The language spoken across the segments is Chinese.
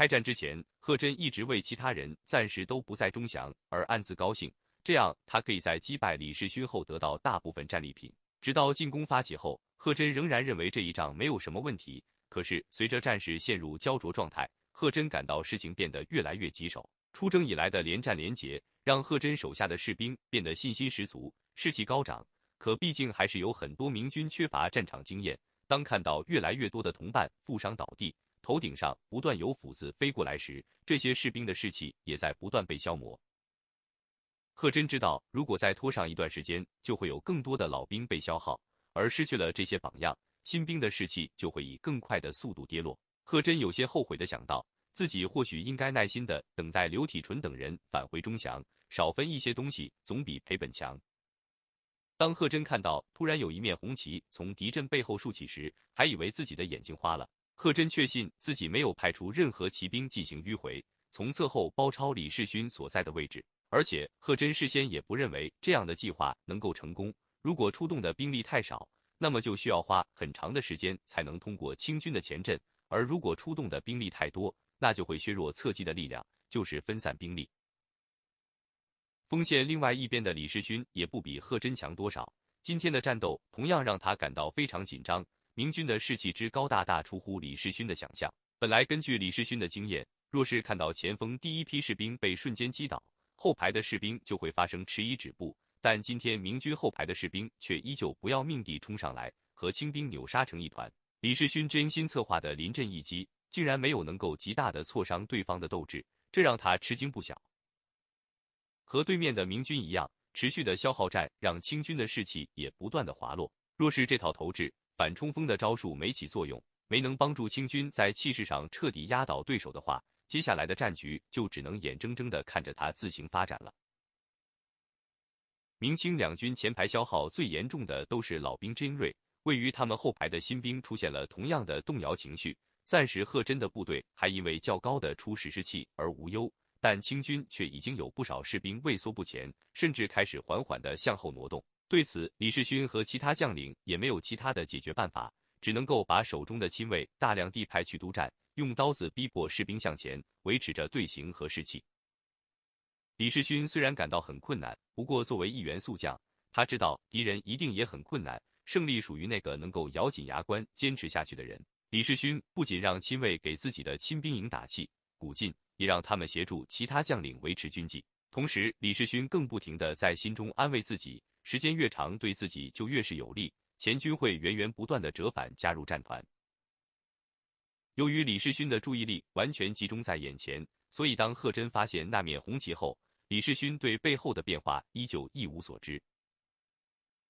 开战之前，贺真一直为其他人暂时都不在钟祥而暗自高兴，这样他可以在击败李世勋后得到大部分战利品。直到进攻发起后，贺真仍然认为这一仗没有什么问题。可是随着战事陷入焦灼状态，贺真感到事情变得越来越棘手。出征以来的连战连捷，让贺真手下的士兵变得信心十足，士气高涨。可毕竟还是有很多明军缺乏战场经验。当看到越来越多的同伴负伤倒地，头顶上不断有斧子飞过来时，这些士兵的士气也在不断被消磨。贺真知道，如果再拖上一段时间，就会有更多的老兵被消耗，而失去了这些榜样，新兵的士气就会以更快的速度跌落。贺真有些后悔的想到，自己或许应该耐心的等待刘体纯等人返回钟祥，少分一些东西，总比赔本强。当贺真看到突然有一面红旗从敌阵背后竖起时，还以为自己的眼睛花了。贺真确信自己没有派出任何骑兵进行迂回，从侧后包抄李世勋所在的位置。而且贺真事先也不认为这样的计划能够成功。如果出动的兵力太少，那么就需要花很长的时间才能通过清军的前阵；而如果出动的兵力太多，那就会削弱侧击的力量，就是分散兵力。锋线另外一边的李世勋也不比贺真强多少。今天的战斗同样让他感到非常紧张。明军的士气之高，大大出乎李世勋的想象。本来根据李世勋的经验，若是看到前锋第一批士兵被瞬间击倒，后排的士兵就会发生迟疑止步，但今天明军后排的士兵却依旧不要命地冲上来，和清兵扭杀成一团。李世勋真心策划的临阵一击，竟然没有能够极大的挫伤对方的斗志，这让他吃惊不小。和对面的明军一样，持续的消耗战让清军的士气也不断的滑落。若是这套投掷反冲锋的招数没起作用，没能帮助清军在气势上彻底压倒对手的话，接下来的战局就只能眼睁睁的看着它自行发展了。明清两军前排消耗最严重的都是老兵精锐，位于他们后排的新兵出现了同样的动摇情绪。暂时贺真的部队还因为较高的初始士气而无忧，但清军却已经有不少士兵畏缩不前，甚至开始缓缓的向后挪动。对此，李世勋和其他将领也没有其他的解决办法，只能够把手中的亲卫大量地派去督战。用刀子逼迫士兵向前，维持着队形和士气。李世勋虽然感到很困难，不过作为一员宿将，他知道敌人一定也很困难。胜利属于那个能够咬紧牙关坚持下去的人。李世勋不仅让亲卫给自己的亲兵营打气鼓劲，也让他们协助其他将领维持军纪。同时，李世勋更不停地在心中安慰自己：时间越长，对自己就越是有利，前军会源源不断的折返加入战团。由于李世勋的注意力完全集中在眼前，所以当贺真发现那面红旗后，李世勋对背后的变化依旧一无所知。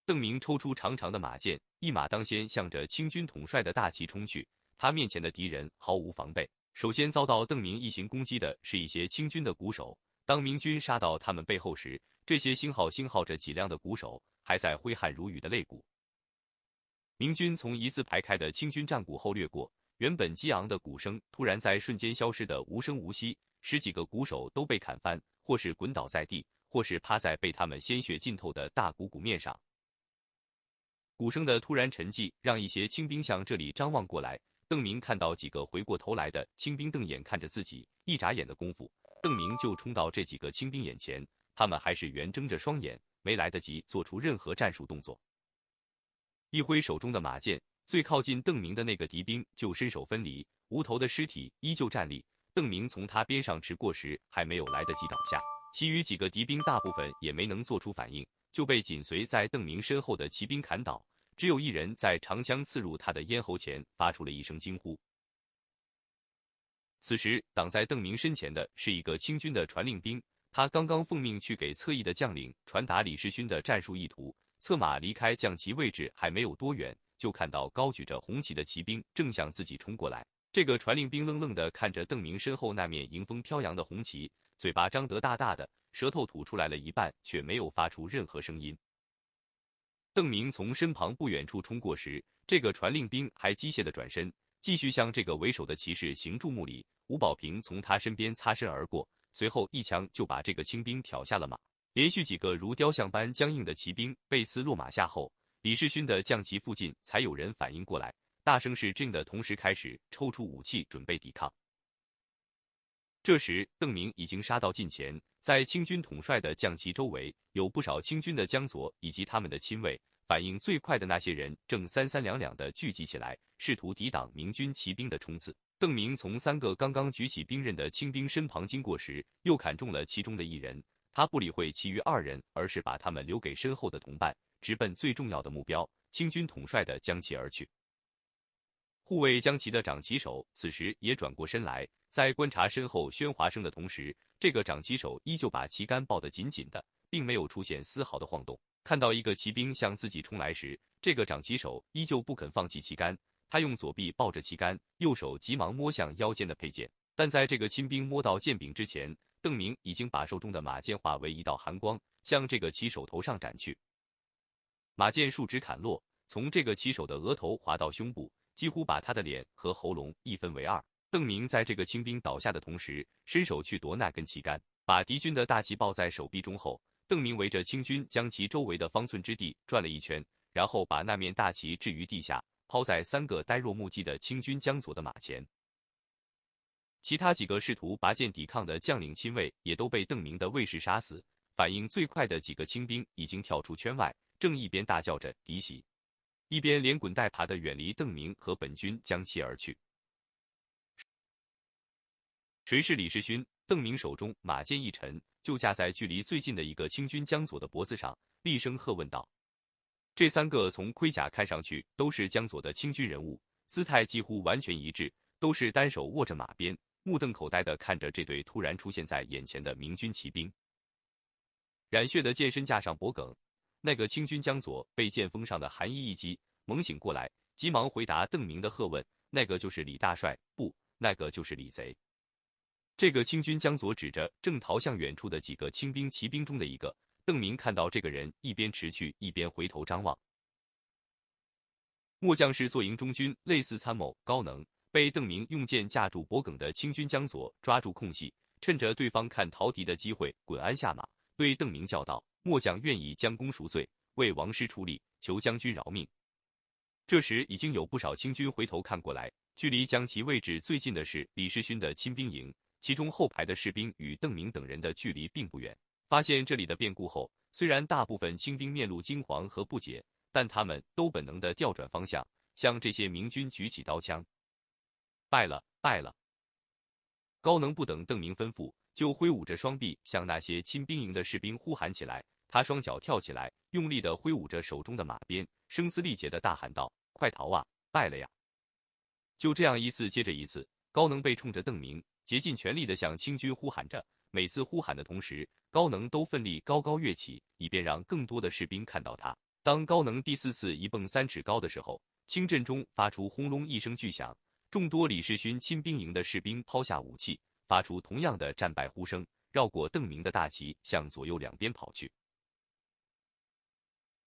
邓明抽出长长的马剑，一马当先，向着清军统帅的大旗冲去。他面前的敌人毫无防备，首先遭到邓明一行攻击的是一些清军的鼓手。当明军杀到他们背后时，这些星号星号着脊梁的鼓手还在挥汗如雨的擂鼓。明军从一字排开的清军战鼓后掠过。原本激昂的鼓声突然在瞬间消失的无声无息，十几个鼓手都被砍翻，或是滚倒在地，或是趴在被他们鲜血浸透的大鼓鼓面上。鼓声的突然沉寂，让一些清兵向这里张望过来。邓明看到几个回过头来的清兵瞪眼看着自己，一眨眼的功夫，邓明就冲到这几个清兵眼前，他们还是圆睁着双眼，没来得及做出任何战术动作，一挥手中的马剑。最靠近邓明的那个敌兵就身手分离，无头的尸体依旧站立。邓明从他边上驰过时，还没有来得及倒下，其余几个敌兵大部分也没能做出反应，就被紧随在邓明身后的骑兵砍倒。只有一人在长枪刺入他的咽喉前发出了一声惊呼。此时挡在邓明身前的是一个清军的传令兵，他刚刚奉命去给侧翼的将领传达李世勋的战术意图，策马离开将旗位置还没有多远。就看到高举着红旗的骑兵正向自己冲过来。这个传令兵愣愣地看着邓明身后那面迎风飘扬的红旗，嘴巴张得大大的，舌头吐出来了一半，却没有发出任何声音。邓明从身旁不远处冲过时，这个传令兵还机械地转身，继续向这个为首的骑士行注目礼。吴保平从他身边擦身而过，随后一枪就把这个清兵挑下了马。连续几个如雕像般僵硬的骑兵被刺落马下后。李世勋的将旗附近才有人反应过来，大声是震的同时开始抽出武器准备抵抗。这时，邓明已经杀到近前，在清军统帅的将旗周围，有不少清军的将左以及他们的亲卫。反应最快的那些人正三三两两的聚集起来，试图抵挡明军骑兵的冲刺。邓明从三个刚刚举起兵刃的清兵身旁经过时，又砍中了其中的一人。他不理会其余二人，而是把他们留给身后的同伴，直奔最重要的目标——清军统帅的将旗而去。护卫将旗的掌旗手此时也转过身来，在观察身后喧哗声的同时，这个掌旗手依旧把旗杆抱得紧紧的，并没有出现丝毫的晃动。看到一个骑兵向自己冲来时，这个掌旗手依旧不肯放弃旗杆。他用左臂抱着旗杆，右手急忙摸向腰间的佩剑。但在这个亲兵摸到剑柄之前，邓明已经把手中的马剑化为一道寒光，向这个骑手头上斩去。马剑竖直砍落，从这个骑手的额头划到胸部，几乎把他的脸和喉咙一分为二。邓明在这个清兵倒下的同时，伸手去夺那根旗杆，把敌军的大旗抱在手臂中后。邓明围着清军将其周围的方寸之地转了一圈，然后把那面大旗置于地下，抛在三个呆若木鸡的清军江左的马前。其他几个试图拔剑抵抗的将领亲卫也都被邓明的卫士杀死。反应最快的几个清兵已经跳出圈外，正一边大叫着敌袭，一边连滚带爬的远离邓明和本军将其而去。谁是李世勋？邓明手中马剑一沉。就架在距离最近的一个清军江左的脖子上，厉声喝问道：“这三个从盔甲看上去都是江左的清军人物，姿态几乎完全一致，都是单手握着马鞭，目瞪口呆的看着这对突然出现在眼前的明军骑兵。染血的剑身架上脖梗，那个清军江左被剑锋上的寒意一击，猛醒过来，急忙回答邓明的喝问：那个就是李大帅，不，那个就是李贼。”这个清军江左指着正逃向远处的几个清兵骑兵中的一个，邓明看到这个人一边驰去，一边回头张望。末将是坐营中军类似参谋高能，被邓明用剑架住脖梗的清军江左抓住空隙，趁着对方看逃敌的机会滚鞍下马，对邓明叫道：“末将愿意将功赎罪，为王师出力，求将军饶命。”这时已经有不少清军回头看过来，距离将其位置最近的是李世勋的亲兵营。其中后排的士兵与邓明等人的距离并不远。发现这里的变故后，虽然大部分清兵面露惊惶和不解，但他们都本能的调转方向，向这些明军举起刀枪。败了，败了！高能不等邓明吩咐，就挥舞着双臂向那些亲兵营的士兵呼喊起来。他双脚跳起来，用力的挥舞着手中的马鞭，声嘶力竭的大喊道：“快逃啊！败了呀！”就这样一次接着一次，高能被冲着邓明。竭尽全力地向清军呼喊着，每次呼喊的同时，高能都奋力高高跃起，以便让更多的士兵看到他。当高能第四次一蹦三尺高的时候，清阵中发出轰隆一声巨响，众多李世勋亲兵营的士兵抛下武器，发出同样的战败呼声，绕过邓明的大旗，向左右两边跑去。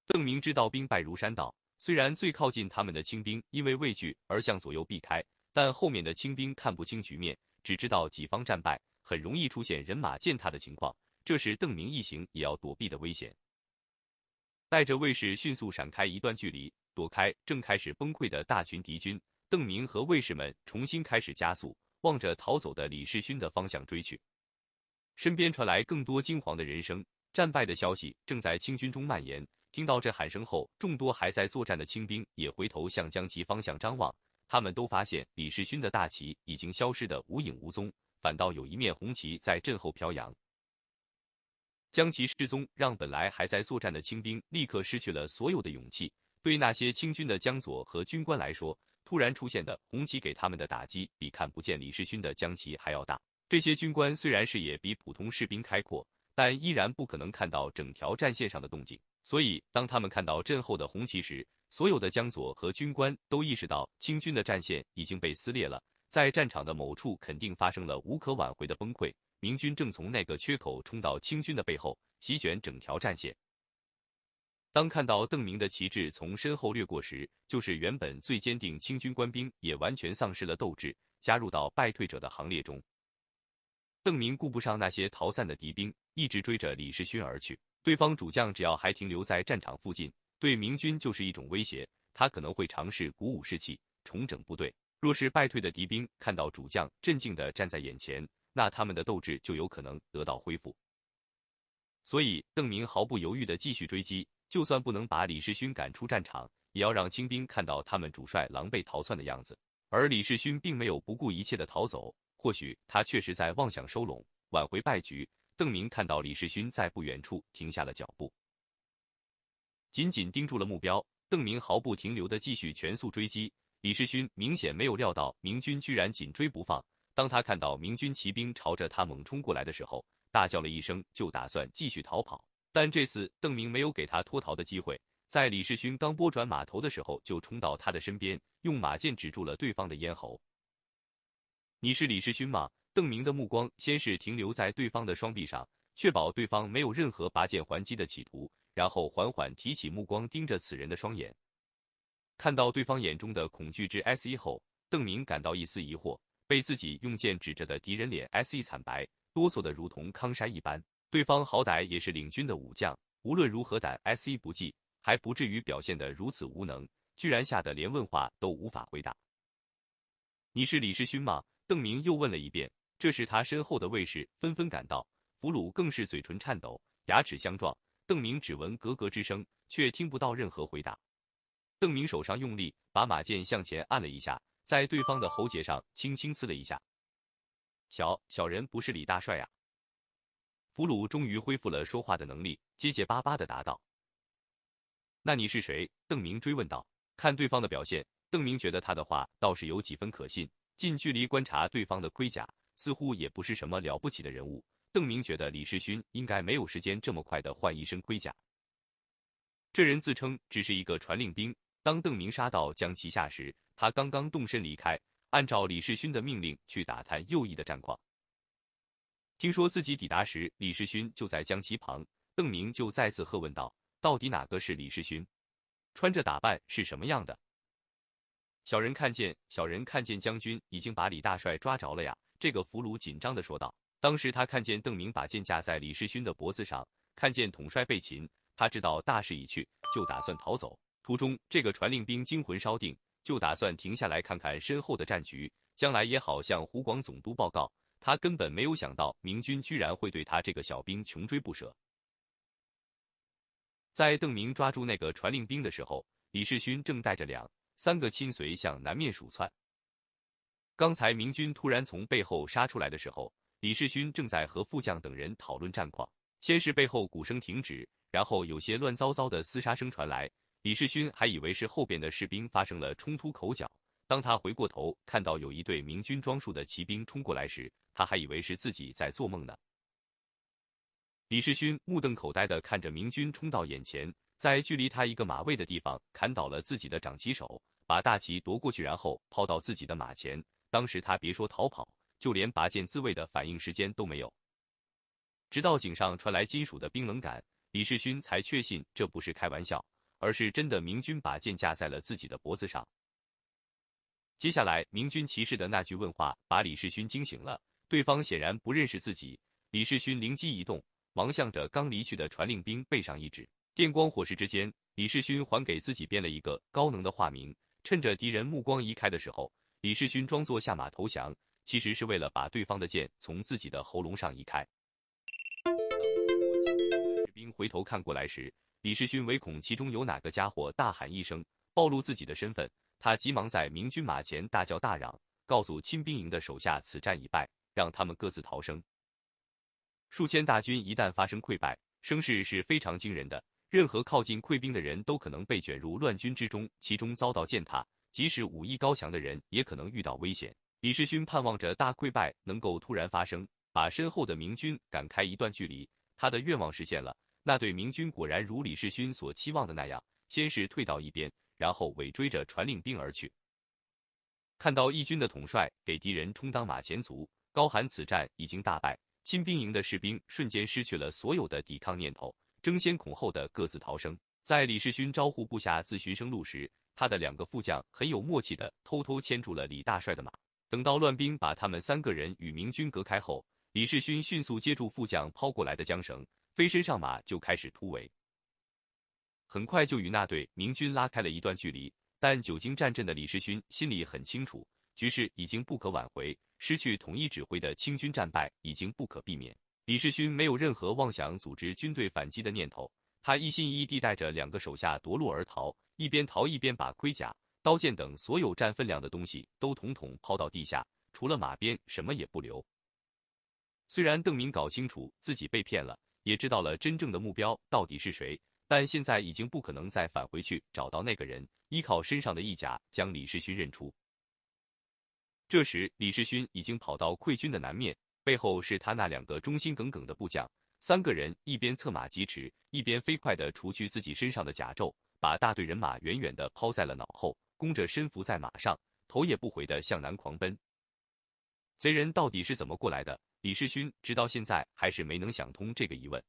邓明知道兵败如山倒，虽然最靠近他们的清兵因为畏惧而向左右避开，但后面的清兵看不清局面。只知道己方战败，很容易出现人马践踏的情况，这是邓明一行也要躲避的危险。带着卫士迅速闪开一段距离，躲开正开始崩溃的大群敌军。邓明和卫士们重新开始加速，望着逃走的李世勋的方向追去。身边传来更多惊惶的人声，战败的消息正在清军中蔓延。听到这喊声后，众多还在作战的清兵也回头向将其方向张望。他们都发现李世勋的大旗已经消失的无影无踪，反倒有一面红旗在阵后飘扬。将其失踪，让本来还在作战的清兵立刻失去了所有的勇气。对那些清军的江左和军官来说，突然出现的红旗给他们的打击比看不见李世勋的将旗还要大。这些军官虽然视野比普通士兵开阔，但依然不可能看到整条战线上的动静。所以，当他们看到阵后的红旗时，所有的江左和军官都意识到清军的战线已经被撕裂了，在战场的某处肯定发生了无可挽回的崩溃，明军正从那个缺口冲到清军的背后，席卷整条战线。当看到邓明的旗帜从身后掠过时，就是原本最坚定清军官兵也完全丧失了斗志，加入到败退者的行列中。邓明顾不上那些逃散的敌兵，一直追着李世勋而去。对方主将只要还停留在战场附近。对明军就是一种威胁，他可能会尝试鼓舞士气，重整部队。若是败退的敌兵看到主将镇静地站在眼前，那他们的斗志就有可能得到恢复。所以，邓明毫不犹豫地继续追击，就算不能把李世勋赶出战场，也要让清兵看到他们主帅狼狈逃窜的样子。而李世勋并没有不顾一切地逃走，或许他确实在妄想收拢，挽回败局。邓明看到李世勋在不远处停下了脚步，紧紧盯住了目标。邓明毫不停留地继续全速追击。李世勋明显没有料到明军居然紧追不放。当他看到明军骑兵朝着他猛冲过来的时候，大叫了一声，就打算继续逃跑。但这次邓明没有给他脱逃的机会，在李世勋刚拨转马头的时候，就冲到他的身边，用马剑指住了对方的咽喉。你是李世勋吗？邓明的目光先是停留在对方的双臂上，确保对方没有任何拔剑还击的企图，然后缓缓提起目光，盯着此人的双眼。看到对方眼中的恐惧之 S 一后，邓明感到一丝疑惑。被自己用剑指着的敌人脸 S 一惨白，哆嗦的如同康山一般。对方好歹也是领军的武将，无论如何胆 S 一不济，还不至于表现得如此无能，居然吓得连问话都无法回答。你是李世勋吗？邓明又问了一遍。这时他身后的卫士纷纷赶到，俘虏更是嘴唇颤抖，牙齿相撞。邓明只闻咯咯之声，却听不到任何回答。邓明手上用力，把马剑向前按了一下。在对方的喉结上轻轻刺了一下。小小人不是李大帅呀。俘虏终于恢复了说话的能力，结结巴巴的答道：“那你是谁？”邓明追问道。看对方的表现，邓明觉得他的话倒是有几分可信。近距离观察对方的盔甲，似乎也不是什么了不起的人物。邓明觉得李世勋应该没有时间这么快的换一身盔甲。这人自称只是一个传令兵。当邓明杀到江旗下时，他刚刚动身离开，按照李世勋的命令去打探右翼的战况。听说自己抵达时，李世勋就在江旗旁，邓明就再次喝问道：“到底哪个是李世勋？穿着打扮是什么样的？”小人看见，小人看见将军已经把李大帅抓着了呀！这个俘虏紧张的说道。当时他看见邓明把剑架在李世勋的脖子上，看见统帅被擒，他知道大势已去，就打算逃走。途中，这个传令兵惊魂稍定。就打算停下来看看身后的战局，将来也好向湖广总督报告。他根本没有想到明军居然会对他这个小兵穷追不舍。在邓明抓住那个传令兵的时候，李世勋正带着两三个亲随向南面鼠窜。刚才明军突然从背后杀出来的时候，李世勋正在和副将等人讨论战况。先是背后鼓声停止，然后有些乱糟糟的厮杀声传来。李世勋还以为是后边的士兵发生了冲突口角，当他回过头看到有一队明军装束的骑兵冲过来时，他还以为是自己在做梦呢。李世勋目瞪口呆地看着明军冲到眼前，在距离他一个马位的地方砍倒了自己的长旗手，把大旗夺过去，然后抛到自己的马前。当时他别说逃跑，就连拔剑自卫的反应时间都没有。直到颈上传来金属的冰冷感，李世勋才确信这不是开玩笑。而是真的，明军把剑架在了自己的脖子上。接下来，明军骑士的那句问话把李世勋惊醒了。对方显然不认识自己。李世勋灵机一动，忙向着刚离去的传令兵背上一指。电光火石之间，李世勋还给自己编了一个高能的化名。趁着敌人目光移开的时候，李世勋装作下马投降，其实是为了把对方的剑从自己的喉咙上移开。士兵回头看过来时，李世勋唯恐其中有哪个家伙大喊一声，暴露自己的身份，他急忙在明军马前大叫大嚷，告诉亲兵营的手下此战已败，让他们各自逃生。数千大军一旦发生溃败，声势是非常惊人的，任何靠近溃兵的人都可能被卷入乱军之中，其中遭到践踏，即使武艺高强的人也可能遇到危险。李世勋盼望着大溃败能够突然发生，把身后的明军赶开一段距离，他的愿望实现了。那对明军果然如李世勋所期望的那样，先是退到一边，然后尾追着传令兵而去。看到义军的统帅给敌人充当马前卒，高喊此战已经大败，亲兵营的士兵瞬间失去了所有的抵抗念头，争先恐后的各自逃生。在李世勋招呼部下自寻生路时，他的两个副将很有默契的偷偷牵住了李大帅的马。等到乱兵把他们三个人与明军隔开后，李世勋迅速接住副将抛过来的缰绳。飞身上马就开始突围，很快就与那队明军拉开了一段距离。但久经战阵的李世勋心里很清楚，局势已经不可挽回，失去统一指挥的清军战败已经不可避免。李世勋没有任何妄想组织军队反击的念头，他一心一意地带着两个手下夺路而逃，一边逃一边把盔甲、刀剑等所有占分量的东西都统统抛到地下，除了马鞭什么也不留。虽然邓明搞清楚自己被骗了，也知道了真正的目标到底是谁，但现在已经不可能再返回去找到那个人，依靠身上的衣甲将李世勋认出。这时，李世勋已经跑到溃军的南面，背后是他那两个忠心耿耿的部将。三个人一边策马疾驰，一边飞快地除去自己身上的甲胄，把大队人马远远地抛在了脑后，弓着身伏在马上，头也不回地向南狂奔。贼人到底是怎么过来的？李世勋直到现在还是没能想通这个疑问。